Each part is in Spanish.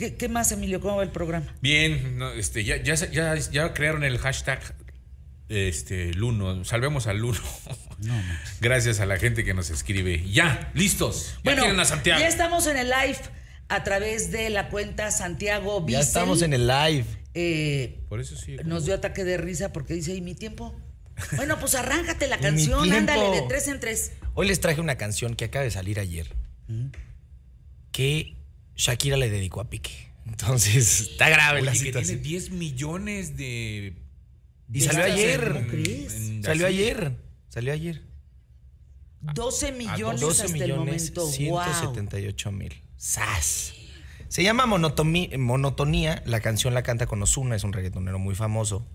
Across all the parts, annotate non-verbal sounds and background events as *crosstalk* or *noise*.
¿Qué, qué más, Emilio? ¿Cómo va el programa? Bien, no, este, ya, ya, ya, ya crearon el hashtag este, Luno. Salvemos al Luno. *laughs* Gracias a la gente que nos escribe. Ya, listos. Ya Bueno, a Santiago. ya estamos en el live a través de la cuenta Santiago Bissell. Ya estamos en el live. Eh, Por eso sí. nos dio ataque de risa porque dice, ¿y mi tiempo? *laughs* Bueno, pues arráncate la canción, ándale, de tres en tres. Hoy les traje una canción que acaba de salir ayer. Que Shakira le dedicó a Piqué. Entonces, está grave la que tiene situación. 10 millones de. Y salió ¿Cómo ayer. crees? en- Salió así. ayer. Salió ayer. 12 millones 12 hasta millones el momento. Wow. 178 mil. ¡Sas! Se llama Monotomi- Monotonía. La canción la canta con Ozuna, es un reggaetonero muy famoso.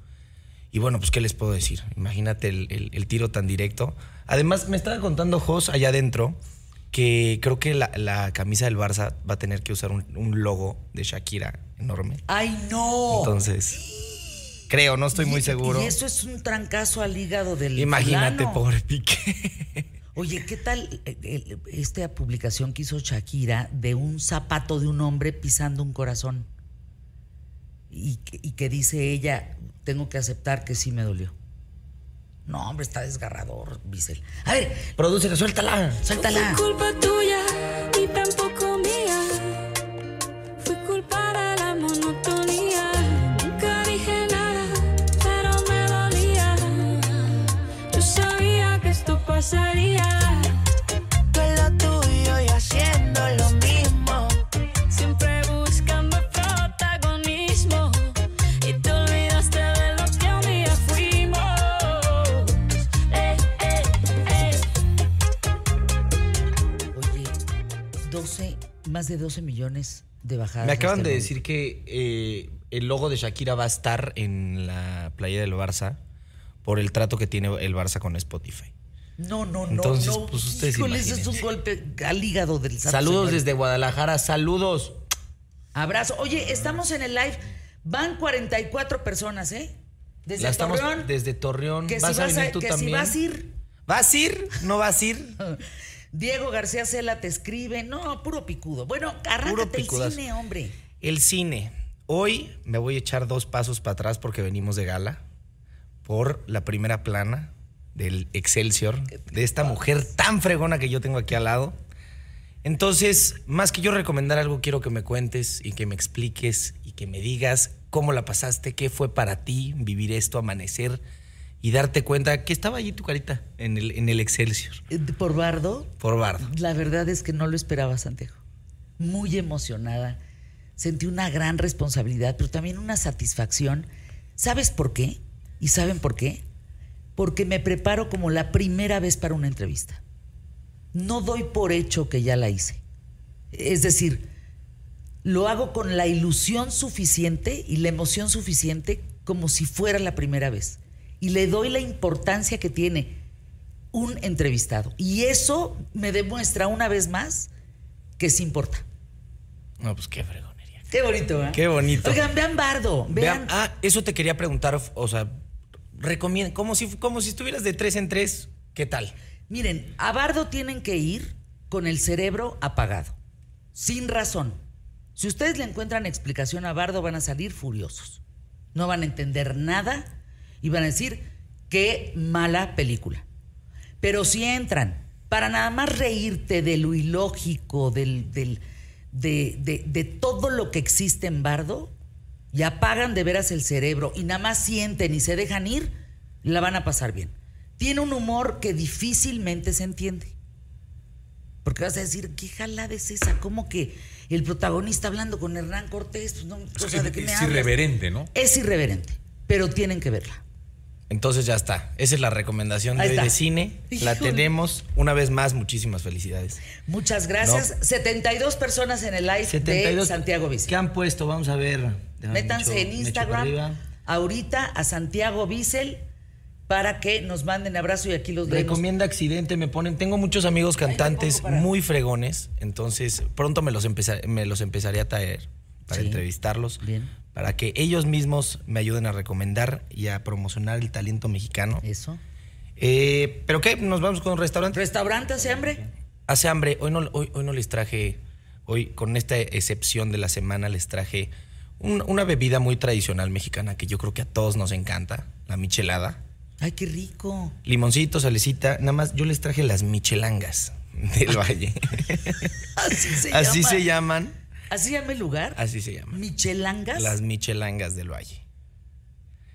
Y bueno, pues, ¿qué les puedo decir? Imagínate el, el- el tiro tan directo. Además, me estaba contando Jos allá adentro que creo que la, la camisa del Barça va a tener que usar un, un logo de Shakira enorme. ¡Ay, no! Entonces, creo, no estoy muy seguro. Y eso es un trancazo al hígado del Imagínate, pobre Piqué. Oye, ¿qué tal eh, eh, esta publicación que hizo Shakira de un zapato de un hombre pisando un corazón? Y que dice ella, tengo que aceptar que sí me dolió. No, hombre, está desgarrador, Bissell. A ver, Produce, suéltala. suéltala. Fue culpa tuya y tampoco mía. Fue culpa de la monotonía. Nunca dije nada, pero me dolía. Yo sabía que esto pasaría. 12, más de 12 millones de bajadas. Me acaban de el decir que eh, el logo de Shakira va a estar en la playa del Barça por el trato que tiene el Barça con Spotify. No, no, no. Entonces, no. pues, ustedes es un golpe al hígado del santo Saludos desde Guadalajara, saludos. Abrazo. Oye, estamos en el live. Van 44 personas, ¿eh? Desde La estamos Torreón. desde Torreón. que ¿Vas si a venir tú que también? si vas a ir. ¿Vas a ir? ¿No vas a ir? *laughs* Diego García Cela te escribe. No, puro picudo. Bueno, arráncate el cine, hombre. El cine. Hoy me voy a echar dos pasos para atrás porque venimos de gala por la primera plana del Excelsior, de esta mujer tan fregona que yo tengo aquí al lado. Entonces, más que yo recomendar algo, quiero que me cuentes y que me expliques y que me digas cómo la pasaste, qué fue para ti vivir esto, amanecer y darte cuenta que estaba allí tu carita en el, en el Excelsior, Eh, Por Bardo, por Bardo. la verdad es que no lo esperaba, Santiago. Muy emocionada. Sentí una gran responsabilidad, pero también una satisfacción. ¿Sabes por qué? ¿Y saben por qué? Porque me preparo como la primera vez para una entrevista. No doy por hecho que ya la hice. Es decir, lo hago con la ilusión suficiente y la emoción suficiente como si fuera la primera vez. Y le doy la importancia que tiene un entrevistado. Y eso me demuestra una vez más que sí importa. No, pues qué fregonería. Qué bonito, ¿eh? Qué bonito. Oigan, vean Bardo. Vean. Vean, ah, eso te quería preguntar, o sea, recomienda, como si, como si estuvieras de tres en tres, ¿qué tal? Miren, a Bardo tienen que ir con el cerebro apagado, sin razón. Si ustedes le encuentran explicación a Bardo, van a salir furiosos. No van a entender nada y van a decir, qué mala película. Pero si entran para nada más reírte de lo ilógico, del, del- de, de- de todo lo que existe en Bardo, y apagan de veras el cerebro y nada más sienten y se dejan ir, la van a pasar bien. Tiene un humor que difícilmente se entiende. Porque vas a decir, ¿qué jalada es esa? ¿Cómo que el protagonista hablando con Hernán Cortés? Pues no, o sea, ¿de qué me es irreverente, ¿no? Es irreverente, pero tienen que verla. Entonces ya está. Esa es la recomendación de hoy cine. La tenemos. Una vez más, muchísimas felicidades. Muchas gracias. 72 personas en el live de Santiago Bici. ¿Qué han puesto? Vamos a ver. Métanse en Instagram ahorita a Santiago Bissell para que nos manden abrazo y aquí los leemos. Recomienda accidente, me ponen. Tengo muchos amigos cantantes muy fregones, entonces pronto me los, empeza- me los empezaré a traer para Sí. entrevistarlos. Bien. Para que ellos mismos me ayuden a recomendar y a promocionar el talento mexicano. Eso. Eh, ¿Pero qué? ¿Nos vamos con un restaurante? ¿Restaurante hace hambre? Hace hambre. Hoy no, hoy, hoy no les traje Hoy, con esta excepción de la semana, les traje un- una bebida muy tradicional mexicana que yo creo que a todos nos encanta, la michelada. Ay, qué rico. Limoncito, salecita, nada más yo les traje las michelangas del *laughs* valle. Así se Así se llaman, ¿Así llama el lugar? así se llaman. Michelangas. Las michelangas del valle.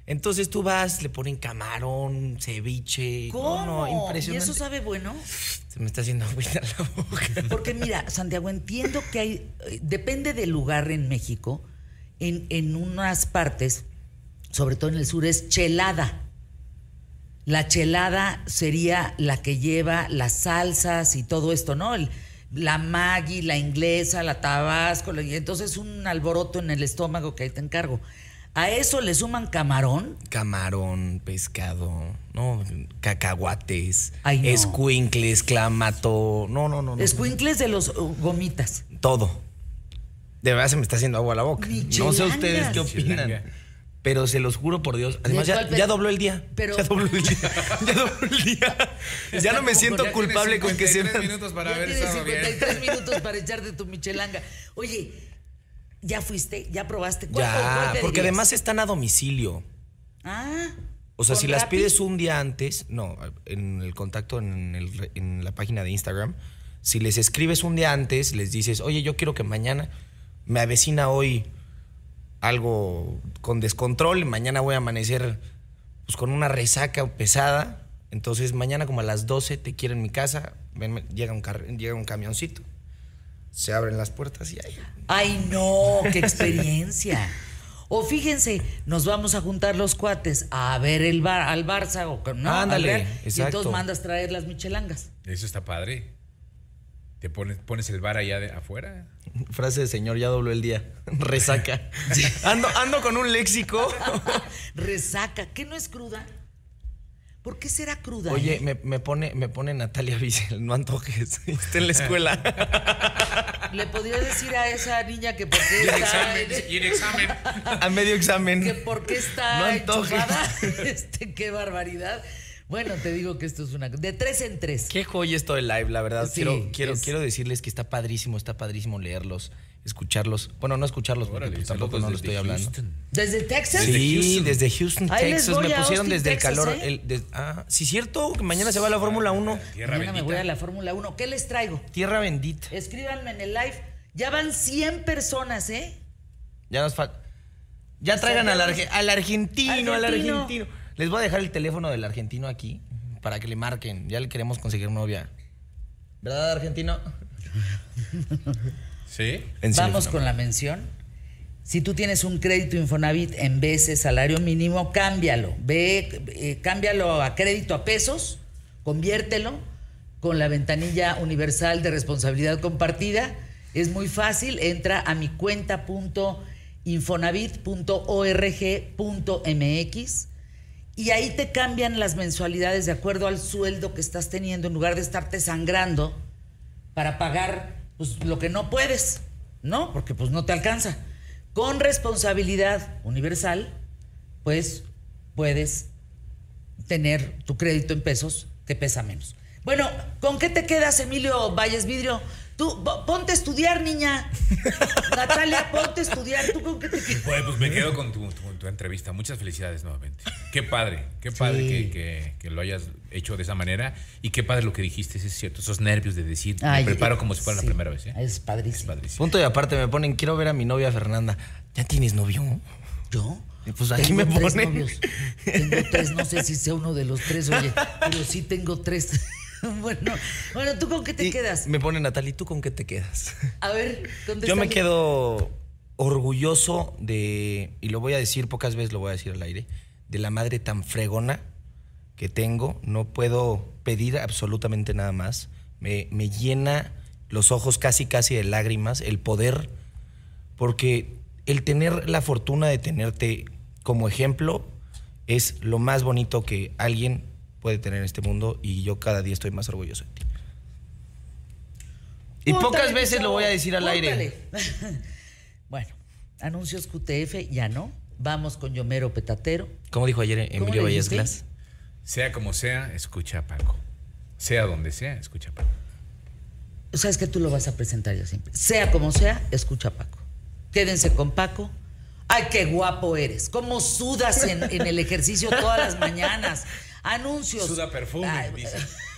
Entonces tú vas, le ponen camarón, ceviche. ¿Cómo? No, no, ¿Y impresionante. eso sabe bueno? Se me está haciendo agüita la boca. Porque mira, Santiago, entiendo que hay, eh, depende del lugar en México, en, en unas partes, sobre todo en el sur, es chelada. La chelada sería la que lleva las salsas y todo esto, ¿no? El- la Maggi, la inglesa, la tabasco, y entonces un alboroto en el estómago que ahí te encargo. A eso le suman camarón. Camarón, pescado, no, cacahuates, Ay, no. escuincles, clamato. No, no, no. no. Escuincles de los uh, gomitas. Todo. De verdad se me está haciendo agua a la boca. No sé ustedes qué opinan. Pero se los juro por Dios. Además, ¿De ya, ya dobló el día. Pero- Ya dobló el día. *laughs* Ya dobló el día. Ya no me siento Ya culpable con que se 53 minutos para Ya haber tienes estado bien. 53 *laughs* minutos para echarte tu michelanga. Oye, ¿ya fuiste? ¿Ya probaste? ¿Cuál- cuál Ya, porque además están a domicilio. Ah. O sea, ¿con si las Rappi? pides un día antes, no, en el contacto en, el en la página de Instagram, si les escribes un día antes, les dices, oye, yo quiero que mañana me avecina hoy algo con descontrol, mañana voy a amanecer pues, con una resaca pesada, entonces mañana como a las 12 te quiero en mi casa, ven, llega, un llega un camioncito, se abren las puertas y ahí. Ay, no, qué experiencia. O fíjense, nos vamos a juntar los cuates a ver el bar, al Barça o con- no, Ándale, a ver, y entonces mandas traer las michelangas. Eso está padre. Te pones, pones el bar allá de afuera. Frase de señor, ya dobló el día. *laughs* Resaca. *laughs* Ando, ando con un léxico. *laughs* Resaca, ¿qué no es cruda? ¿Por qué será cruda? Oye, eh? me, me pone, me pone Natalia Bissell, no antojes. Está en la escuela. Le podría decir a esa niña que por qué Y está examen. Y en examen. A medio examen. que por qué está No antojes. Este, qué barbaridad. Bueno, te digo que esto es una de tres en tres. Qué joya esto de live, la verdad. Sí, quiero, quiero, es- quiero decirles que está padrísimo, está padrísimo leerlos, escucharlos. Bueno, no escucharlos porque Órale, pues, tampoco no lo estoy hablando. Houston. ¿Desde Texas? Sí, Houston. desde Houston, Ahí les Texas. Me pusieron Austin, desde Texas, el calor. ¿eh? el- de- ah, sí, cierto, que mañana se va a la Fórmula 1. Tierra Mañana me bendita. voy a la Fórmula 1. ¿Qué les traigo? Tierra bendita. Escríbanme en el live. Ya van 100 personas, ¿eh? Ya nos falta. Ya traigan al, arge- al argentino, al Argentino. Les voy a dejar el teléfono del argentino aquí para que le marquen. Ya le queremos conseguir novia. ¿Verdad, argentino? *laughs* ¿Sí? Vamos con la mención. Si tú tienes un crédito Infonavit en veces salario mínimo, cámbialo. Ve, eh, cámbialo a crédito a pesos, conviértelo con la ventanilla universal de responsabilidad compartida. Es muy fácil, entra a mi cuenta.infonavit.org.mx y ahí te cambian las mensualidades de acuerdo al sueldo que estás teniendo en lugar de estarte sangrando para pagar pues, lo que no puedes, ¿no? Porque pues no te alcanza. Con responsabilidad universal, pues puedes tener tu crédito en pesos que pesa menos. Bueno, ¿con qué te quedas, Emilio Valles Vidrio? Tú, po- ponte a estudiar, niña. *laughs* Natalia, ponte a estudiar. ¿Tú con qué te quedas? Pues, pues me quedo con tu, tu- tu entrevista. Muchas felicidades nuevamente. Qué padre, qué padre que, que- que lo hayas hecho de esa manera. Y qué padre lo que dijiste, es cierto. Esos nervios de decir, Ay, me preparo como si fuera sí, la primera vez. ¿eh? Es Es padrísimo. padrísimo. Punto y aparte me ponen, quiero ver a mi novia Fernanda. ¿Ya tienes novio? ¿Yo? Y pues aquí Tengo me tres ponen. novios. Tengo tres, no sé si sea uno de los tres, oye, pero sí tengo tres. *laughs* bueno, bueno, ¿tú con qué te Y quedas? Me pone Natalia, ¿y tú con qué te quedas? A ver. *laughs* Yo me quedo orgulloso de, y lo voy a decir pocas veces, lo voy a decir al aire, de la madre tan fregona que tengo. No puedo pedir absolutamente nada más. Me, me llena los ojos casi, casi de lágrimas el poder, porque el tener la fortuna de tenerte como ejemplo es lo más bonito que alguien puede tener en este mundo y yo cada día estoy más orgulloso de ti. Y Púntale, pocas veces lo voy a decir al aire. púntale. *laughs* bueno, anuncios QTF, ya no. Vamos con Yomero Petatero. Como dijo ayer Emilio le Valles? Glass. Sea como sea, escucha a Paco. Sea donde sea, escucha a Paco. sabes que tú lo vas a presentar ya siempre. Sea como sea, escucha a Paco. Quédense con Paco. Ay, qué guapo eres. Cómo sudas en, en el ejercicio todas las mañanas. Anuncios. Suda perfume, Ay, dice. *laughs*